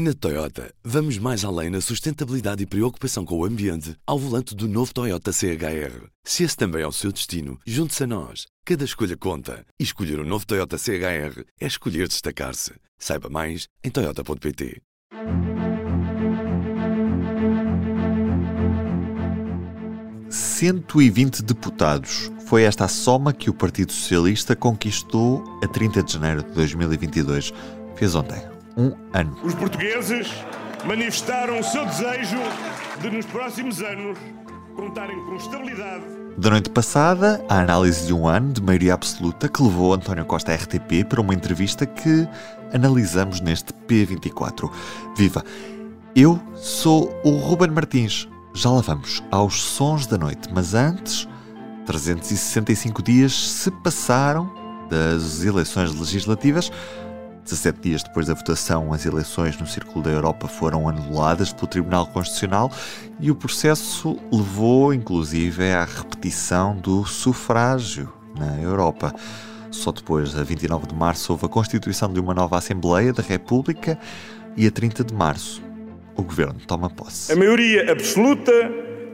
Na Toyota, vamos mais além na sustentabilidade e preocupação com o ambiente ao volante do novo Toyota CHR. Se esse também é o seu destino, junte-se a nós. Cada escolha conta. E escolher o um novo Toyota CHR é escolher destacar-se. Saiba mais em Toyota.pt. ...120 deputados. Foi esta a soma que o Partido Socialista conquistou a 30 de janeiro de 2022. Fez ontem um ano. Os portugueses manifestaram o seu desejo de, nos próximos anos, contarem com estabilidade. Da noite passada, a análise de um ano de maioria absoluta que levou António Costa à RTP para uma entrevista que analisamos neste P24. Viva! Eu sou o Ruben Martins. Já lá vamos aos sons da noite, mas antes, 365 dias se passaram das eleições legislativas 17 dias depois da votação, as eleições no Círculo da Europa foram anuladas pelo Tribunal Constitucional e o processo levou, inclusive, à repetição do sufrágio na Europa. Só depois, a 29 de março, houve a constituição de uma nova Assembleia da República e a 30 de março, o governo toma posse. A maioria absoluta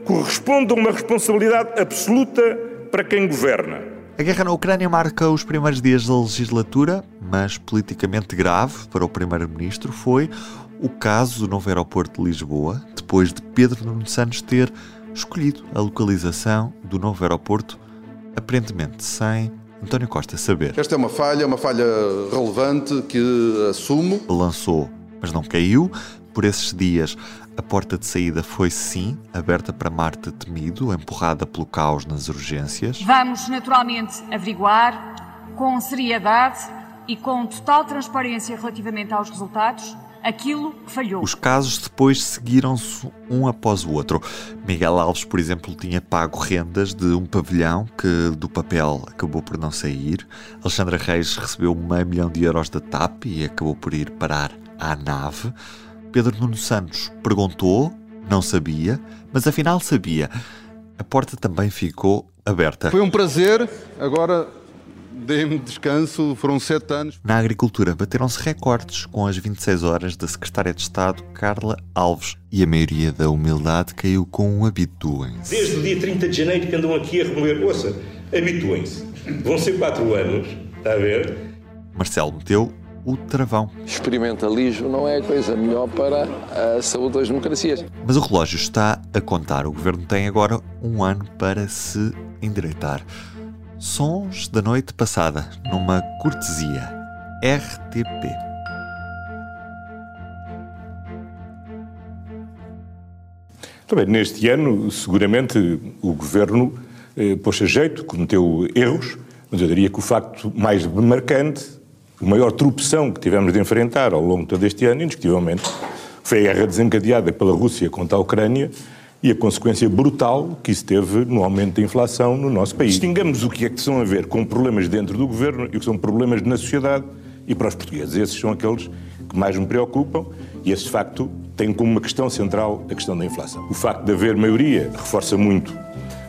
corresponde a uma responsabilidade absoluta para quem governa. A guerra na Ucrânia marca os primeiros dias da legislatura, mas politicamente grave para o Primeiro-Ministro foi o caso do novo aeroporto de Lisboa, depois de Pedro Nuno Santos ter escolhido a localização do novo aeroporto, aparentemente sem António Costa saber. Esta é uma falha, uma falha relevante que assumo. Lançou, mas não caiu. Por esses dias, a porta de saída foi sim aberta para Marta Temido, empurrada pelo caos nas urgências. Vamos naturalmente averiguar com seriedade e com total transparência relativamente aos resultados aquilo que falhou. Os casos depois seguiram-se um após o outro. Miguel Alves, por exemplo, tinha pago rendas de um pavilhão que do papel acabou por não sair. Alexandra Reis recebeu meio milhão de euros da TAP e acabou por ir parar à nave. Pedro Nuno Santos perguntou, não sabia, mas afinal sabia. A porta também ficou aberta. Foi um prazer, agora dei-me descanso, foram sete anos. Na agricultura bateram-se recordes com as 26 horas da Secretária de Estado Carla Alves e a maioria da humildade caiu com um habituem-se. Desde o dia 30 de janeiro que andam aqui a remover, ouça, habituem-se. Vão ser quatro anos, está a ver? Marcelo meteu o travão. Experimentalismo não é a coisa melhor para a saúde das democracias. Mas o relógio está a contar. O governo tem agora um ano para se endireitar. Sons da noite passada, numa cortesia. RTP. Também neste ano, seguramente, o governo eh, pôs a jeito, cometeu erros, mas eu diria que o facto mais marcante a maior tropeção que tivemos de enfrentar ao longo de todo este ano, indiscutivelmente, foi a guerra desencadeada pela Rússia contra a Ucrânia e a consequência brutal que isso teve no aumento da inflação no nosso país. Distingamos o que é que são a ver com problemas dentro do governo e o que são problemas na sociedade e para os portugueses. Esses são aqueles que mais me preocupam e esse facto tem como uma questão central a questão da inflação. O facto de haver maioria reforça muito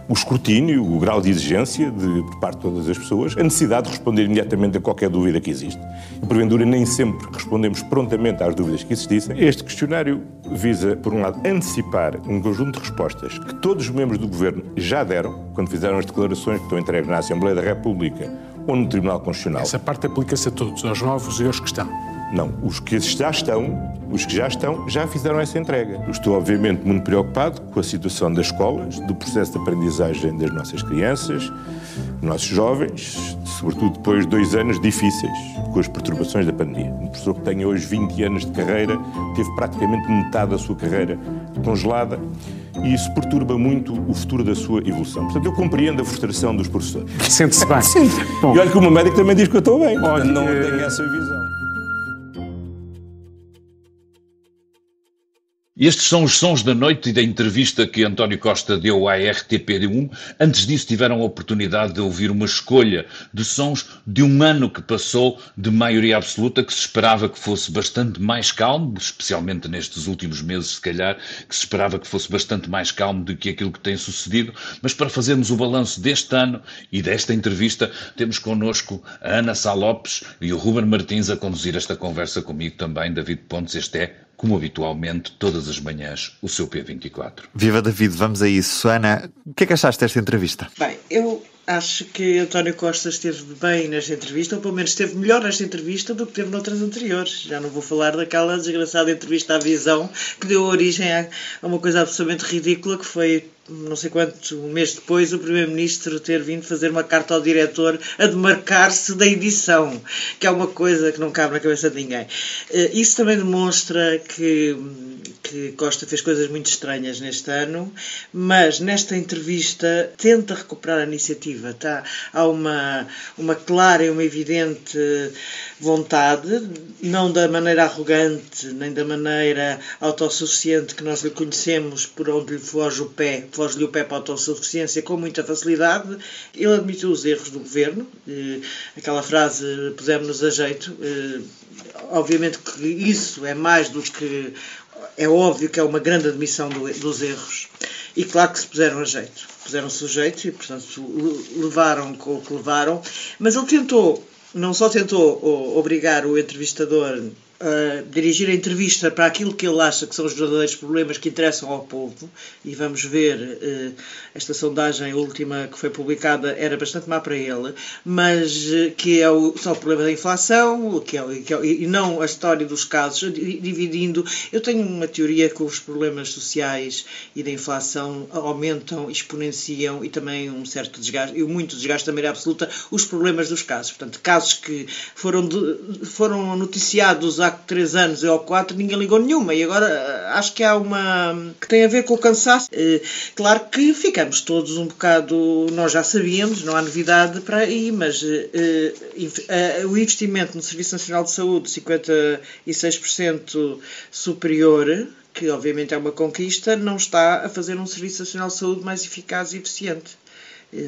o escrutínio, o grau de exigência de, por parte de todas as pessoas, a necessidade de responder imediatamente a qualquer dúvida que existe. E, porventura, nem sempre respondemos prontamente às dúvidas que existissem. Este questionário visa, por um lado, antecipar um conjunto de respostas que todos os membros do Governo já deram, quando fizeram as declarações que estão entregues na Assembleia da República ou no Tribunal Constitucional. Essa parte aplica-se a todos, aos novos e aos que estão. Não, os que já estão, os que já estão, já fizeram essa entrega. Estou, obviamente, muito preocupado com a situação das escolas, do processo de aprendizagem das nossas crianças, dos nossos jovens, sobretudo depois de dois anos difíceis com as perturbações da pandemia. Um professor que tenha hoje 20 anos de carreira teve praticamente metade da sua carreira congelada e isso perturba muito o futuro da sua evolução. Portanto, eu compreendo a frustração dos professores. Sente-se bem. Sim. Bom, e olha que o meu médico também diz que eu estou bem. Olha, não tenho essa visão. Estes são os sons da noite e da entrevista que António Costa deu à RTP1. Antes disso, tiveram a oportunidade de ouvir uma escolha de sons de um ano que passou de maioria absoluta, que se esperava que fosse bastante mais calmo, especialmente nestes últimos meses, se calhar, que se esperava que fosse bastante mais calmo do que aquilo que tem sucedido. Mas para fazermos o balanço deste ano e desta entrevista, temos connosco a Ana Sá Lopes e o Ruben Martins a conduzir esta conversa comigo também, David Pontes. Este é como habitualmente, todas as manhãs, o seu P24. Viva David, vamos a isso. Ana, o que é que achaste desta entrevista? Bem, eu acho que António Costa esteve bem nesta entrevista, ou pelo menos esteve melhor nesta entrevista do que teve noutras anteriores. Já não vou falar daquela desgraçada entrevista à visão que deu origem a uma coisa absolutamente ridícula que foi não sei quanto, um mês depois, o Primeiro-Ministro ter vindo fazer uma carta ao diretor a demarcar-se da edição, que é uma coisa que não cabe na cabeça de ninguém. Eh, isso também demonstra que, que Costa fez coisas muito estranhas neste ano, mas nesta entrevista tenta recuperar a iniciativa. Tá? Há uma, uma clara e uma evidente vontade, não da maneira arrogante, nem da maneira autossuficiente que nós lhe conhecemos, por onde lhe foge o pé foge-lhe o pé para a autossuficiência com muita facilidade. Ele admitiu os erros do governo, eh, aquela frase pusemos-nos a jeito. Eh, obviamente que isso é mais do que. É óbvio que é uma grande admissão do, dos erros. E claro que se puseram a jeito. Puseram-se a jeito e, portanto, levaram com o que levaram. Mas ele tentou, não só tentou obrigar o entrevistador dirigir a entrevista para aquilo que ele acha que são os verdadeiros problemas que interessam ao povo, e vamos ver, uh, esta sondagem última que foi publicada era bastante má para ele, mas uh, que é o, só o problema da inflação, que é, que é, e não a história dos casos, dividindo. Eu tenho uma teoria que os problemas sociais e da inflação aumentam, exponenciam e também um certo desgaste, e muito desgaste da maneira absoluta, os problemas dos casos. Portanto, casos que foram, de, foram noticiados há três anos ou quatro ninguém ligou nenhuma e agora eh, acho que há uma que tem a ver com o cansaço. Eh, claro que ficamos todos um bocado, nós já sabíamos, não há novidade para aí, mas eh, o investimento no Serviço Nacional de Saúde, 56% superior, que obviamente é uma conquista, não está a fazer um Serviço Nacional de Saúde mais eficaz e eficiente.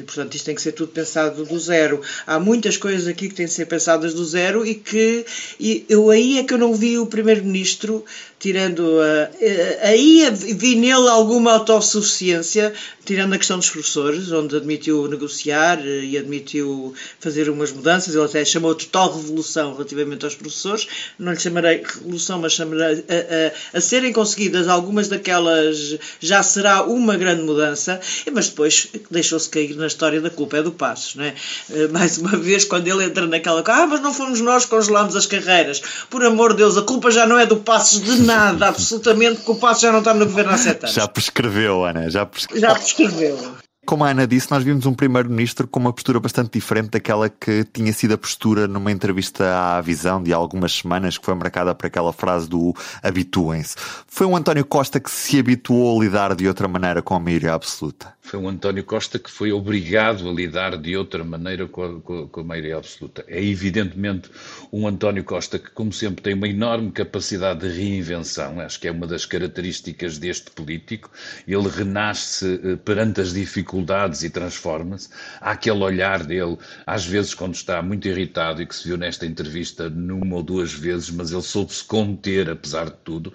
Portanto, isto tem que ser tudo pensado do zero. Há muitas coisas aqui que têm que ser pensadas do zero e que e eu aí é que eu não vi o Primeiro-Ministro tirando a, aí vi nele alguma autossuficiência, tirando a questão dos professores, onde admitiu negociar eh, e admitiu fazer umas mudanças, ele até chamou total revolução relativamente aos professores, não lhe chamarei revolução, mas chamarei a, a, a serem conseguidas algumas daquelas já será uma grande mudança, mas depois deixou-se cair na história da culpa é do Passos, não é? Eh, mais uma vez, quando ele entra naquela ah, mas não fomos nós que congelámos as carreiras, por amor de Deus, a culpa já não é do Passos de nada, absolutamente, que o Passo já não está no governo há sete anos. Já prescreveu, Ana, já prescreveu. Já prescreveu. Como a Ana disse, nós vimos um primeiro-ministro com uma postura bastante diferente daquela que tinha sido a postura numa entrevista à Visão de algumas semanas, que foi marcada por aquela frase do habituem-se. Foi um António Costa que se habituou a lidar de outra maneira com a maioria absoluta. Foi um António Costa que foi obrigado a lidar de outra maneira com a, com a maioria absoluta. É evidentemente um António Costa que, como sempre, tem uma enorme capacidade de reinvenção. Acho que é uma das características deste político. Ele renasce eh, perante as dificuldades e transforma-se. Há aquele olhar dele, às vezes, quando está muito irritado, e que se viu nesta entrevista numa ou duas vezes, mas ele soube-se conter, apesar de tudo.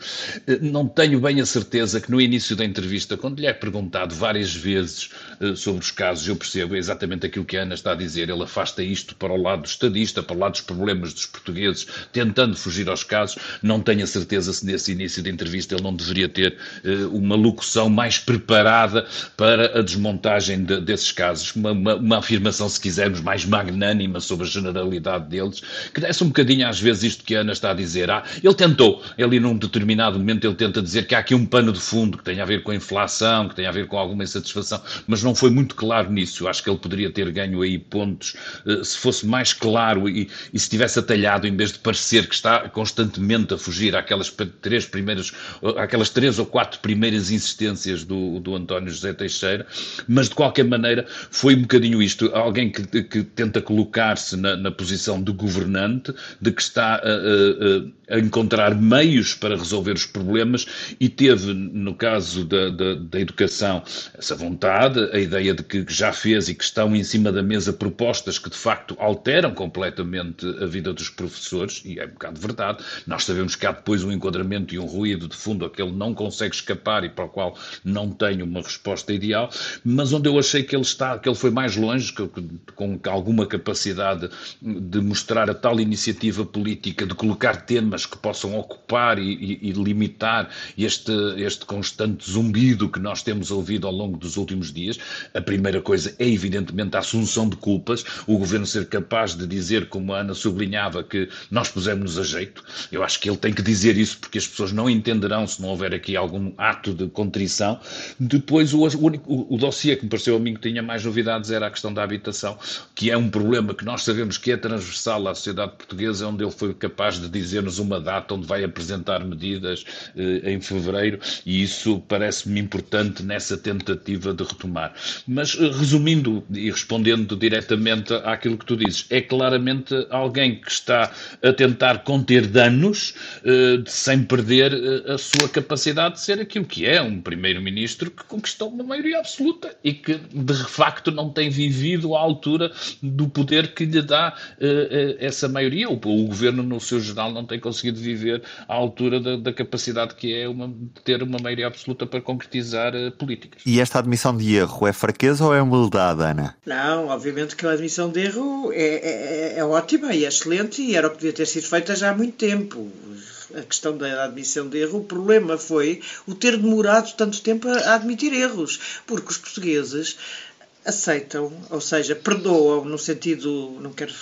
Eh, não tenho bem a certeza que no início da entrevista, quando lhe é perguntado várias vezes sobre os casos, eu percebo exatamente aquilo que a Ana está a dizer. Ele afasta isto para o lado do estadista, para o lado dos problemas dos portugueses, tentando fugir aos casos. Não tenho a certeza se nesse início de entrevista ele não deveria ter uh, uma locução mais preparada para a desmontagem de, desses casos. Uma, uma, uma, afirmação, se quisermos, mais magnânima sobre a generalidade deles, que desce um bocadinho às vezes isto que a Ana está a dizer. Ah, ele tentou, ele num determinado momento, ele tenta dizer que há aqui um pano de fundo que tem a ver com a inflação, que tem a ver com alguma insatisfação mas não foi muito claro nisso. Eu acho que ele poderia ter ganho aí pontos uh, se fosse mais claro e, e, se tivesse atalhado, em vez de parecer que está constantemente a fugir àquelas três primeiras, àquelas três ou quatro primeiras insistências do, do António José Teixeira, mas de qualquer maneira foi um bocadinho isto. Alguém que, que tenta colocar-se na, na, posição de governante, de que está a, a, a, encontrar meios para resolver os problemas e teve, no caso da, da, da educação, essa vontade, a ideia de que já fez e que estão em cima da mesa propostas que de facto alteram completamente a vida dos professores, e é um bocado verdade. Nós sabemos que há depois um enquadramento e um ruído de fundo a que ele não consegue escapar e para o qual não tem uma resposta ideal, mas onde eu achei que ele está, que ele foi mais longe, com alguma capacidade de mostrar a tal iniciativa política, de colocar temas que possam ocupar e, e, e limitar este, este constante zumbido que nós temos ouvido ao longo dos últimos dias. A primeira coisa é, evidentemente, a assunção de culpas, o governo ser capaz de dizer, como a Ana sublinhava, que nós pusemos-nos a jeito. Eu acho que ele tem que dizer isso porque as pessoas não entenderão se não houver aqui algum ato de contrição. Depois, o, o, o, o dossiê que me pareceu a mim que tinha mais novidades era a questão da habitação, que é um problema que nós sabemos que é transversal à sociedade portuguesa, onde ele foi capaz de dizer-nos uma data onde vai apresentar medidas eh, em fevereiro, e isso parece-me importante nessa tentativa de retomar. Mas, eh, resumindo e respondendo diretamente àquilo que tu dizes, é claramente alguém que está a tentar conter danos eh, sem perder eh, a sua capacidade de ser aquilo que é um primeiro-ministro que conquistou uma maioria absoluta e que de facto não tem vivido à altura do poder que lhe dá essa maioria. O, o, governo, no seu geral, não tem conseguido viver à altura da, da capacidade que é uma, ter uma maioria absoluta para concretizar políticas. E esta admissão de erro é fraqueza ou é humildade, Ana? Não, obviamente que a admissão de erro é, é, é ótima e é excelente e era o que devia ter sido feita já há muito tempo a questão da admissão de erro, o problema foi o ter demorado tanto tempo a admitir erros, porque os portugueses aceitam, ou seja, perdoam no sentido, não quero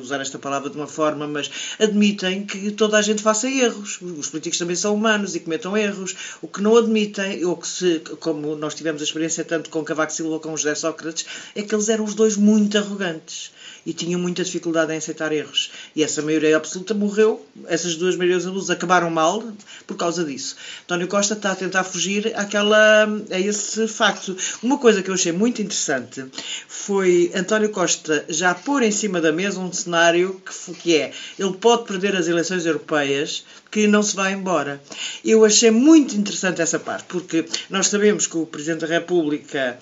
usar esta palavra de uma forma, mas admitem que toda a gente faça erros. Os políticos também são humanos e cometam erros. O que não admitem, ou que se, como nós tivemos a experiência tanto com Cavaco Silva como com José Sócrates, é que eles eram os dois muito arrogantes e tinham muita dificuldade em aceitar erros. E essa maioria absoluta morreu, essas duas maiorias absolutas acabaram mal por causa disso. António Costa está a tentar fugir àquela, a esse facto. Uma coisa que eu achei muito interessante foi António Costa já pôr em cima da mesa um cenário que, que é ele pode perder as eleições europeias que não se vai embora. Eu achei muito interessante essa parte, porque nós sabemos que o Presidente da República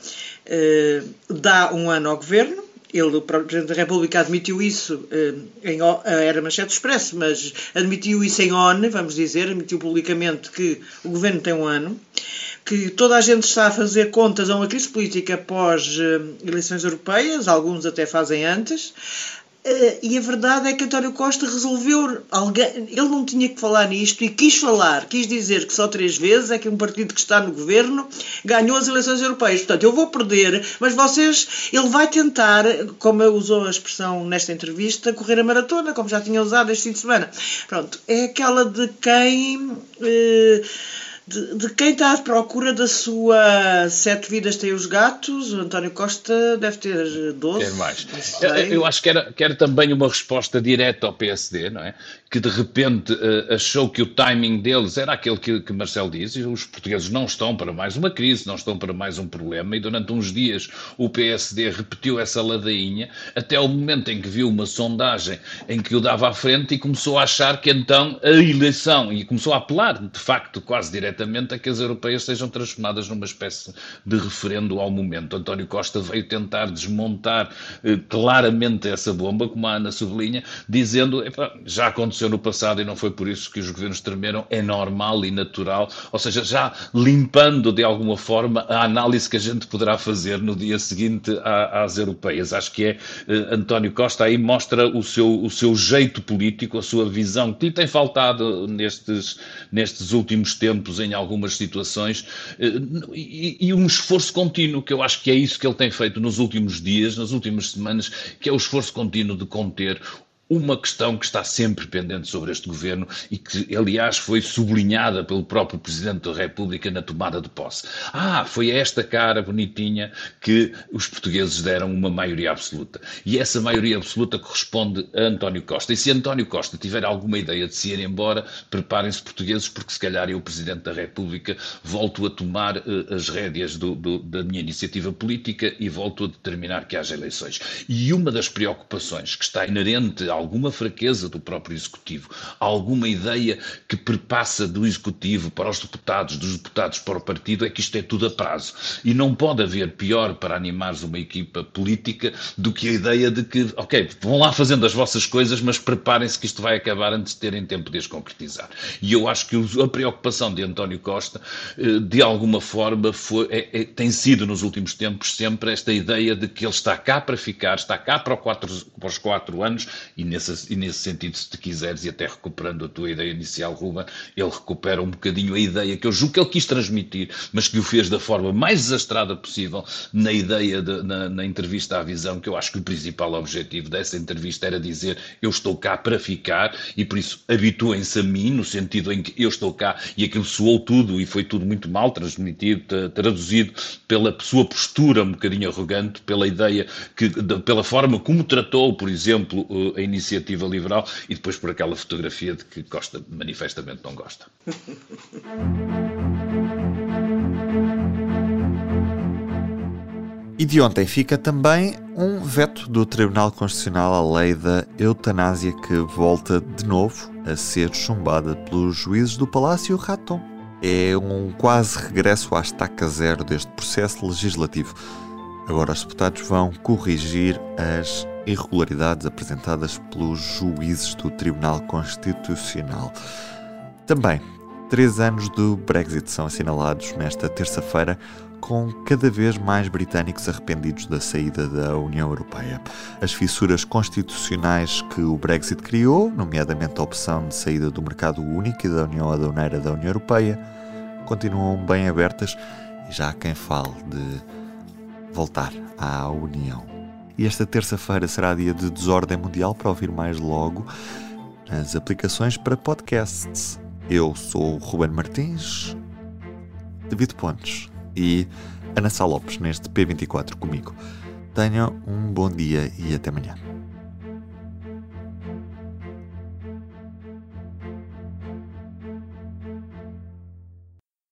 eh, dá um ano ao governo, ele, o Presidente da República admitiu isso eh, em, era manchete expresso, mas admitiu isso em ONU, vamos dizer, admitiu publicamente que o governo tem um ano, que toda a gente está a fazer contas a uma crise política após eh, eleições europeias, alguns até fazem antes, e a verdade é que António Costa resolveu. Alguém, ele não tinha que falar nisto e quis falar, quis dizer que só três vezes é que um partido que está no governo ganhou as eleições europeias. Portanto, eu vou perder, mas vocês. Ele vai tentar, como usou a expressão nesta entrevista, correr a maratona, como já tinha usado este fim de semana. Pronto, é aquela de quem. Uh, de, de, quem está à procura da sua Sete Vidas Tem os Gatos, o António Costa deve ter 12. Quer mais. Eu, eu, acho que era, que era também uma resposta direta ao PSD, não é? que de repente uh, achou que o timing deles era aquele que, que Marcelo diz, e os portugueses não estão para mais uma crise, não estão para mais um problema, e durante uns dias o PSD repetiu essa ladainha, até o momento em que viu uma sondagem em que o dava à frente e começou a achar que então a eleição, e começou a apelar, de facto, quase diretamente, a que as europeias sejam transformadas numa espécie de referendo ao momento. António Costa veio tentar desmontar uh, claramente essa bomba, como a Ana sublinha, dizendo, já aconteceu no passado e não foi por isso que os governos tremeram, é normal e natural, ou seja, já limpando de alguma forma a análise que a gente poderá fazer no dia seguinte às europeias. Acho que é uh, António Costa aí mostra o seu, o seu jeito político, a sua visão, que lhe tem faltado nestes, nestes últimos tempos em algumas situações, uh, e, e um esforço contínuo, que eu acho que é isso que ele tem feito nos últimos dias, nas últimas semanas, que é o esforço contínuo de conter uma questão que está sempre pendente sobre este governo e que, aliás, foi sublinhada pelo próprio Presidente da República na tomada de posse. Ah, foi a esta cara bonitinha que os portugueses deram uma maioria absoluta. E essa maioria absoluta corresponde a António Costa. E se António Costa tiver alguma ideia de se ir embora, preparem-se portugueses, porque se calhar eu, Presidente da República, volto a tomar uh, as rédeas do, do, da minha iniciativa política e volto a determinar que haja eleições. E uma das preocupações que está inerente ao alguma fraqueza do próprio Executivo, alguma ideia que perpassa do Executivo para os deputados, dos deputados para o partido, é que isto é tudo a prazo. E não pode haver pior para animares uma equipa política do que a ideia de que, ok, vão lá fazendo as vossas coisas, mas preparem-se que isto vai acabar antes de terem tempo de as concretizar. E eu acho que a preocupação de António Costa, eh, de alguma forma, foi, é, é, tem sido nos últimos tempos sempre esta ideia de que ele está cá para ficar, está cá para, quatro, para os quatro anos, e nesse, e nesse sentido, se te quiseres, e até recuperando a tua ideia inicial, Ruben, ele recupera um bocadinho a ideia que eu julgo que ele quis transmitir, mas que o fez da forma mais desastrada possível na ideia, de, na, na entrevista à visão, que eu acho que o principal objetivo dessa entrevista era dizer eu estou cá para ficar e por isso habituem-se a mim, no sentido em que eu estou cá e aquilo soou tudo e foi tudo muito mal transmitido, traduzido pela sua postura um bocadinho arrogante, pela ideia, que, pela forma como tratou, por exemplo, a iniciativa liberal e depois por aquela fotografia de que Costa manifestamente não gosta. E de ontem fica também um veto do Tribunal Constitucional à lei da eutanásia que volta de novo a ser chumbada pelos juízes do Palácio Raton. É um quase regresso à estaca zero deste processo legislativo. Agora os deputados vão corrigir as irregularidades apresentadas pelos juízes do Tribunal Constitucional. Também, três anos do Brexit são assinalados nesta terça-feira com cada vez mais britânicos arrependidos da saída da União Europeia. As fissuras constitucionais que o Brexit criou, nomeadamente a opção de saída do mercado único e da União Aduaneira da União Europeia, continuam bem abertas e já há quem fale de voltar à União. E esta terça-feira será dia de desordem mundial para ouvir mais logo nas aplicações para podcasts. Eu sou o Ruben Martins, David Pontes e Ana Sá Lopes neste P24 comigo. Tenham um bom dia e até amanhã.